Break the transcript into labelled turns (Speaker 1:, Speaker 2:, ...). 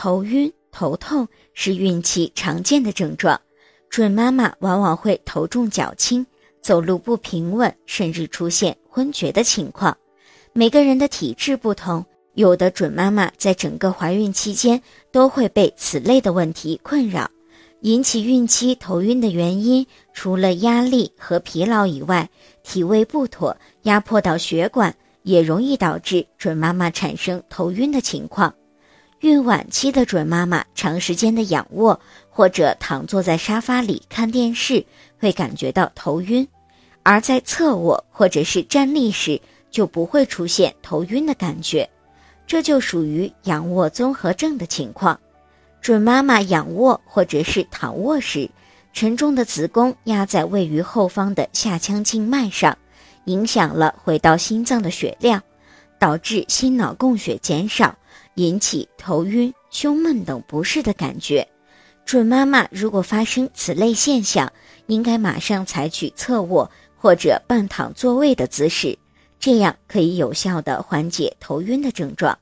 Speaker 1: 头晕、头痛是孕期常见的症状，准妈妈往往会头重脚轻、走路不平稳，甚至出现昏厥的情况。每个人的体质不同，有的准妈妈在整个怀孕期间都会被此类的问题困扰。引起孕期头晕的原因，除了压力和疲劳以外，体位不妥压迫到血管，也容易导致准妈妈产生头晕的情况。孕晚期的准妈妈长时间的仰卧或者躺坐在沙发里看电视，会感觉到头晕；而在侧卧或者是站立时，就不会出现头晕的感觉。这就属于仰卧综合症的情况。准妈妈仰卧或者是躺卧时，沉重的子宫压在位于后方的下腔静脉上，影响了回到心脏的血量，导致心脑供血减少。引起头晕、胸闷等不适的感觉，准妈妈如果发生此类现象，应该马上采取侧卧或者半躺坐位的姿势，这样可以有效的缓解头晕的症状。